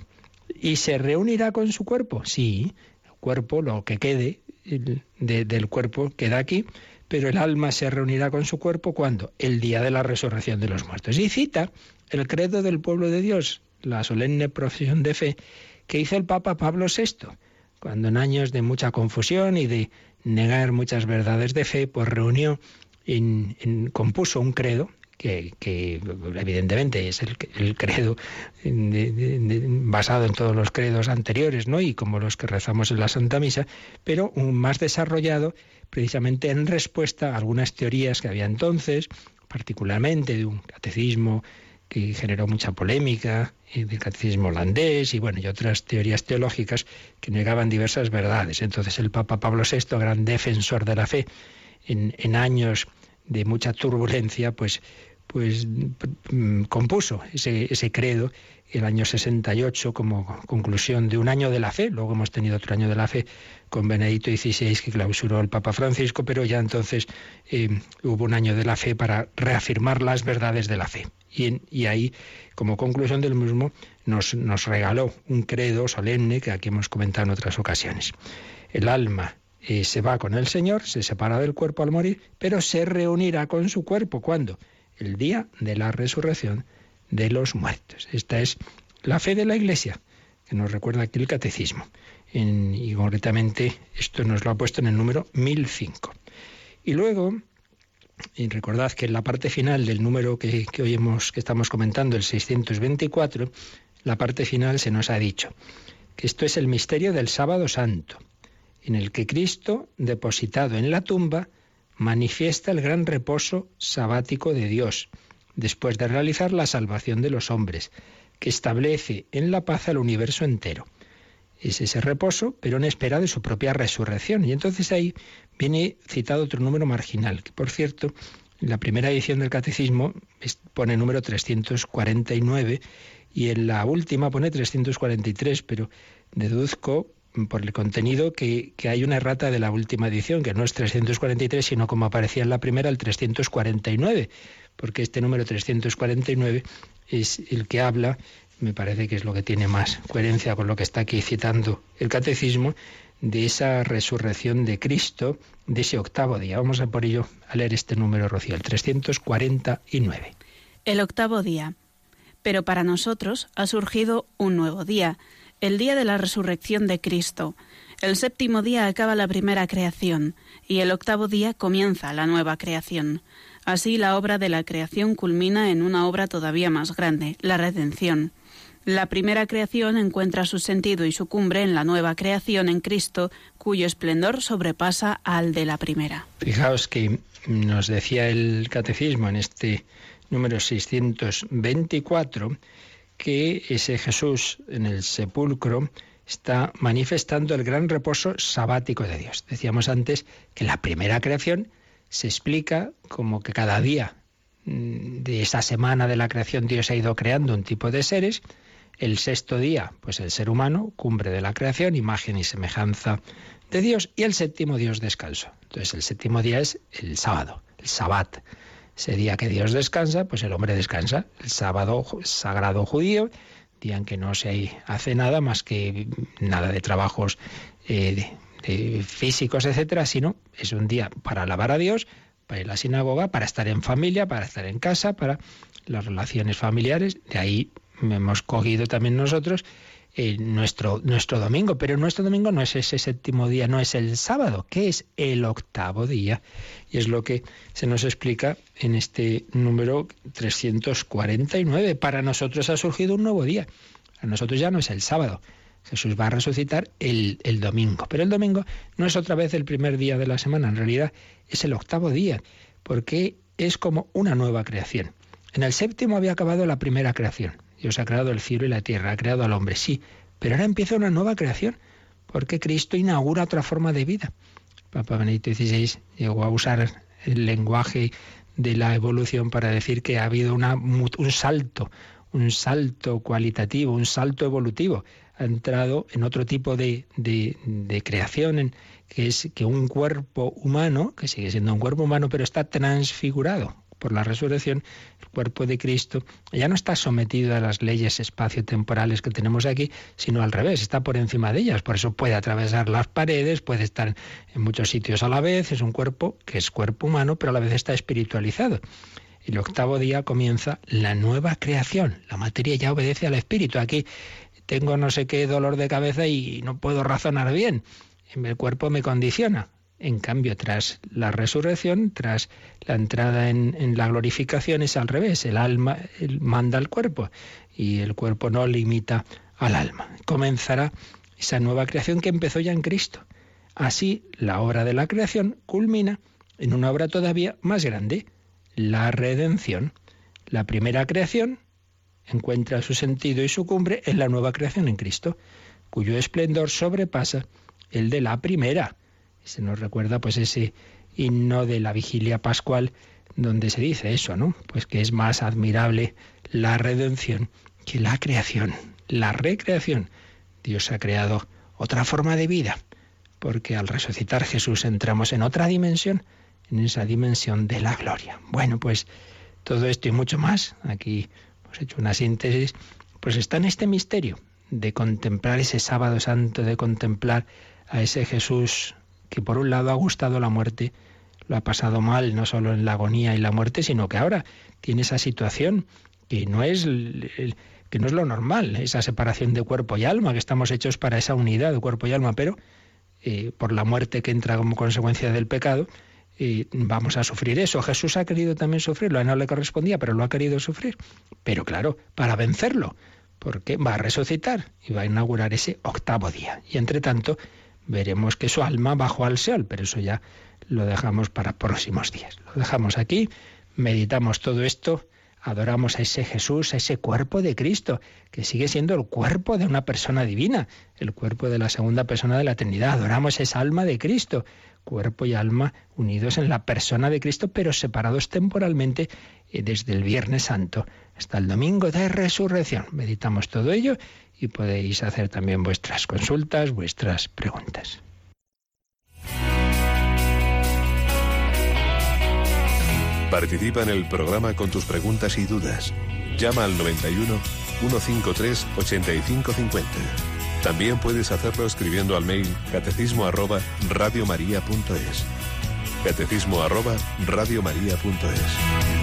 ¿Y se reunirá con su cuerpo? Sí, el cuerpo, lo que quede del cuerpo queda aquí, pero el alma se reunirá con su cuerpo cuando? El día de la resurrección de los muertos. Y cita el credo del pueblo de Dios, la solemne profesión de fe que hizo el Papa Pablo VI, cuando en años de mucha confusión y de negar muchas verdades de fe, pues reunió, en, compuso un credo que, evidentemente es el, credo basado en todos los credos anteriores, ¿no? Y como los que rezamos en la Santa Misa, pero un más desarrollado precisamente en respuesta a algunas teorías que había entonces, particularmente de un catecismo que generó mucha polémica, del catecismo holandés y bueno, y otras teorías teológicas que negaban diversas verdades. Entonces el Papa Pablo VI, gran defensor de la fe, en, años de mucha turbulencia, pues, pues mm, compuso ese, credo el año 68 como conclusión de un año de la fe. Luego hemos tenido otro año de la fe con Benedicto XVI que clausuró el Papa Francisco, pero ya entonces eh, hubo un año de la fe para reafirmar las verdades de la fe. Y, ahí, como conclusión del mismo, nos, nos regaló un credo solemne que aquí hemos comentado en otras ocasiones. El alma eh, se va con el Señor, se separa del cuerpo al morir, pero se reunirá con su cuerpo. ¿Cuándo? El día de la resurrección de los muertos. Esta es la fe de la Iglesia, que nos recuerda aquí el catecismo. y concretamente esto nos lo ha puesto en el número 1005. Y luego recordad que en la parte final del número que, que hoy hemos, que estamos comentando, el 624, la parte final se nos ha dicho que esto es el misterio del sábado santo, en el que Cristo, depositado en la tumba, manifiesta el gran reposo sabático de Dios, después de realizar la salvación de los hombres, que establece en la paz al universo entero. Es ese reposo, pero en espera de su propia resurrección. Y entonces ahí viene citado otro número marginal, que por cierto, en la primera edición del Catecismo pone número 349 y en la última pone 343, pero deduzco por el contenido que, hay una errata de la última edición, que no es 343, sino como aparecía en la primera, el 349, porque este número 349 es el que habla, me parece que es lo que tiene más coherencia con lo que está aquí citando el catecismo, de esa resurrección de Cristo, de ese octavo día. Vamos a por ello a leer este número, Rocío, el 349. El octavo día. Pero para nosotros ha surgido un nuevo día, el día de la resurrección de Cristo. El séptimo día acaba la primera creación y el octavo día comienza la nueva creación. Así la obra de la creación culmina en una obra todavía más grande, la redención. La primera creación encuentra su sentido y su cumbre en la nueva creación en Cristo, cuyo esplendor sobrepasa al de la primera. Fijaos que nos decía el catecismo en este número 624 que ese Jesús en el sepulcro está manifestando el gran reposo sabático de Dios. Decíamos antes que la primera creación se explica como que cada día mm, de esa semana de la creación Dios ha ido creando un tipo de seres. El sexto día, pues el ser humano, cumbre de la creación, imagen y semejanza de Dios. Y el séptimo Dios descanso. Entonces el séptimo día es el sábado, el sabbat. Ese día que Dios descansa, pues el hombre descansa. El sábado sagrado judío, día en que no se hace nada más que nada de trabajos eh, físicos, etcétera, sino es un día para alabar a Dios, para ir a la sinagoga, para estar en familia, para estar en casa, para las relaciones familiares. De ahí hemos cogido también nosotros eh, nuestro, nuestro domingo, pero nuestro domingo no es ese séptimo día, no es el sábado, que es el octavo día. Y es lo que se nos explica en este número 349. Para nosotros ha surgido un nuevo día. A nosotros ya no es el sábado, Jesús va a resucitar el, el, domingo. Pero el domingo no es otra vez el primer día de la semana, en realidad es el octavo día, porque es como una nueva creación. En el séptimo había acabado la primera creación. Dios ha creado el cielo y la tierra, ha creado al hombre, sí, pero ahora empieza una nueva creación, porque Cristo inaugura otra forma de vida. Papa Benedicto XVI llegó a usar el lenguaje de la evolución para decir que ha habido un salto, un salto cualitativo, un salto evolutivo ha entrado en otro tipo de, de, creación, que es que un cuerpo humano, que sigue siendo un cuerpo humano, pero está transfigurado por la resurrección, el cuerpo de Cristo ya no está sometido a las leyes espaciotemporales que tenemos aquí, sino al revés, está por encima de ellas. Por eso puede atravesar las paredes, puede estar en muchos sitios a la vez. Es un cuerpo que es cuerpo humano, pero a la vez está espiritualizado. El octavo día comienza la nueva creación. La materia ya obedece al espíritu. Aquí tengo no sé qué dolor de cabeza y no puedo razonar bien. El cuerpo me condiciona. En cambio, tras la resurrección, tras la entrada en, la glorificación, es al revés. El alma manda al cuerpo y el cuerpo no limita al alma. Comenzará esa nueva creación que empezó ya en Cristo. Así, la obra de la creación culmina en una obra todavía más grande, la redención. La primera creación encuentra su sentido y su cumbre en la nueva creación en Cristo, cuyo esplendor sobrepasa el de la primera. Se nos recuerda pues ese himno de la vigilia pascual donde se dice eso, ¿no? Pues que es más admirable la redención que la creación, la recreación. Dios ha creado otra forma de vida, porque al resucitar Jesús entramos en otra dimensión, en esa dimensión de la gloria. Bueno, pues todo esto y mucho más aquí hemos hecho una síntesis, pues está en este misterio de contemplar ese sábado santo, de contemplar a ese Jesús que por un lado ha gustado la muerte, lo ha pasado mal, no solo en la agonía y la muerte, sino que ahora tiene esa situación que no es que no es lo normal, esa separación de cuerpo y alma, que estamos hechos para esa unidad de cuerpo y alma, pero eh, por la muerte que entra como consecuencia del pecado, y vamos a sufrir eso. Jesús ha querido también sufrirlo, a él no le correspondía, pero lo ha querido sufrir. Pero claro, para vencerlo, porque va a resucitar y va a inaugurar ese octavo día. Y entre tanto, veremos que su alma bajó al Seol, pero eso ya lo dejamos para próximos días. Lo dejamos aquí, meditamos todo esto, adoramos a ese Jesús, a ese cuerpo de Cristo, que sigue siendo el cuerpo de una persona divina, el cuerpo de la segunda persona de la Trinidad. Adoramos esa alma de Cristo, cuerpo y alma unidos en la persona de Cristo, pero separados temporalmente eh, desde el Viernes Santo hasta el domingo de resurrección. Meditamos todo ello y podéis hacer también vuestras consultas, vuestras preguntas. Participa en el programa con tus preguntas y dudas. Llama al 91 153 8550. También puedes hacerlo escribiendo al mail catecismo arroba radiomaria.es. Catecismo arroba radiomaria.es.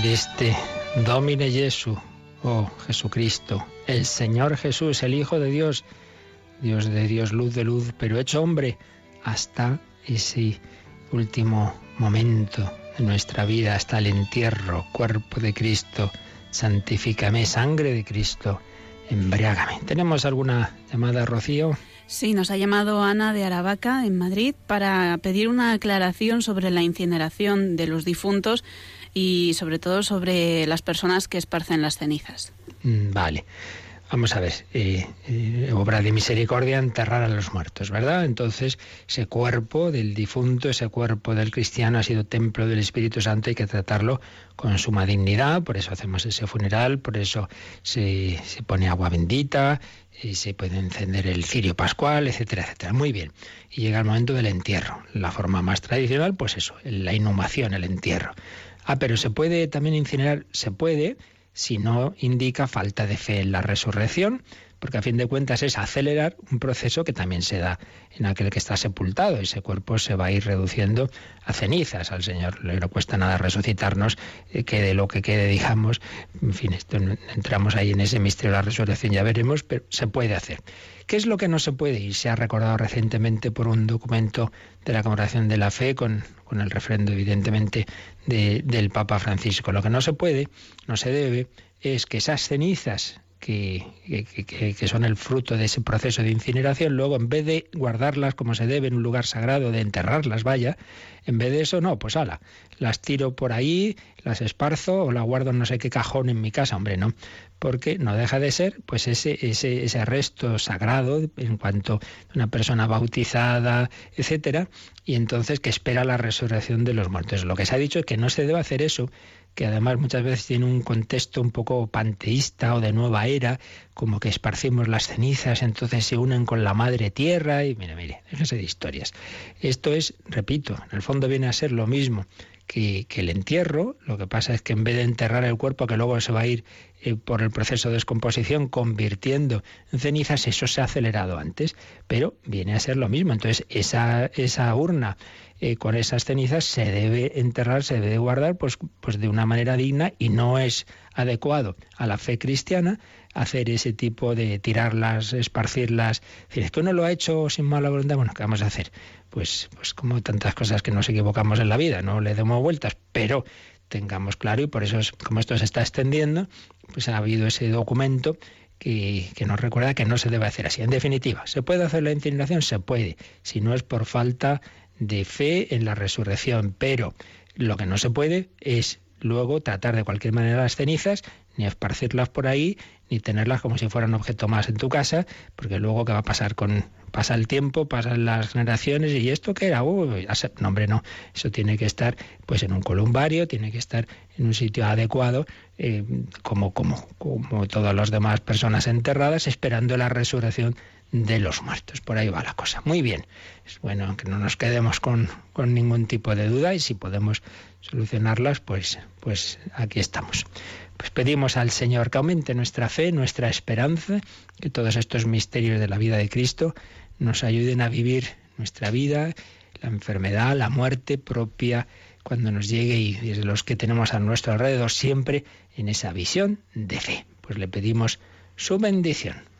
Christe, Domine Jesu, oh Jesucristo, el Señor Jesús, el Hijo de Dios, Dios de Dios, luz de luz, pero hecho hombre, hasta ese último momento de nuestra vida, hasta el entierro, cuerpo de Cristo, santifícame, sangre de Cristo, embriágame. ¿Tenemos alguna llamada, Rocío? Sí, nos ha llamado Ana de Aravaca, en Madrid, para pedir una aclaración sobre la incineración de los difuntos y sobre todo sobre las personas que esparcen las cenizas. Mm, vale. Vamos a ver, eh, eh, obra de misericordia enterrar a los muertos, ¿verdad? Entonces, ese cuerpo del difunto, ese cuerpo del cristiano ha sido templo del Espíritu Santo, hay que tratarlo con suma dignidad, por eso hacemos ese funeral, por eso se, se pone agua bendita, y se puede encender el cirio pascual, etcétera, etcétera. Muy bien. Y llega el momento del entierro. La forma más tradicional, pues eso, la inhumación, el entierro. Ah, pero se puede también incinerar, se puede, si no indica falta de fe en la resurrección, porque a fin de cuentas es acelerar un proceso que también se da en aquel que está sepultado. Ese cuerpo se va a ir reduciendo a cenizas. Al Señor le no cuesta nada resucitarnos, eh, que de lo que quede, digamos, en fin, esto, entramos ahí en ese misterio de la resurrección, ya veremos, pero se puede hacer. ¿Qué es lo que no se puede? Y se ha recordado recientemente por un documento de la Congregación de la Fe, con, con el refrendo, evidentemente, de, del Papa Francisco. Lo que no se puede, no se debe, es que esas cenizas que, que, son el fruto de ese proceso de incineración, luego en vez de guardarlas como se debe en un lugar sagrado, de enterrarlas, vaya, en vez de eso, no, pues ala, las tiro por ahí, las esparzo o las guardo en no sé qué cajón en mi casa, hombre, no, porque no deja de ser pues ese, ese, ese resto sagrado en cuanto a una persona bautizada, etcétera, y entonces que espera la resurrección de los muertos. Lo que se ha dicho es que no se debe hacer eso, que además muchas veces tiene un contexto un poco panteísta o de nueva era, como que esparcimos las cenizas, entonces se unen con la madre tierra y mire, mire, déjese de historias. Esto es, repito, en el fondo viene a ser lo mismo que, que, el entierro, lo que pasa es que en vez de enterrar el cuerpo, que luego se va a ir eh, por el proceso de descomposición convirtiendo en cenizas, eso se ha acelerado antes, pero viene a ser lo mismo. Entonces, esa, esa urna eh, con esas cenizas se debe enterrar, se debe guardar pues, pues de una manera digna y no es adecuado a la fe cristiana hacer ese tipo de tirarlas, esparcirlas. Es que uno lo ha hecho sin mala voluntad, bueno, ¿qué vamos a hacer? Pues, pues como tantas cosas que nos equivocamos en la vida, no le demos vueltas, pero tengamos claro, y por eso es, como esto se está extendiendo, pues ha habido ese documento que, que, nos recuerda que no se debe hacer así. En definitiva, ¿se puede hacer la incineración? Se puede, si no es por falta de fe en la resurrección, pero lo que no se puede es luego tratar de cualquier manera las cenizas, ni esparcirlas por ahí, ni tenerlas como si fueran objeto más en tu casa, porque luego qué va a pasar con pasa el tiempo, pasan las generaciones y esto qué era, no hombre no, eso tiene que estar pues en un columbario, tiene que estar en un sitio adecuado, eh, como como como todas las demás personas enterradas, esperando la resurrección de los muertos. Por ahí va la cosa. Muy bien. Es bueno que no nos quedemos con, ningún tipo de duda y si podemos solucionarlas, pues, pues aquí estamos. Pues pedimos al Señor que aumente nuestra fe, nuestra esperanza, que todos estos misterios de la vida de Cristo nos ayuden a vivir nuestra vida, la enfermedad, la muerte propia, cuando nos llegue y desde los que tenemos a nuestro alrededor siempre en esa visión de fe. Pues le pedimos su bendición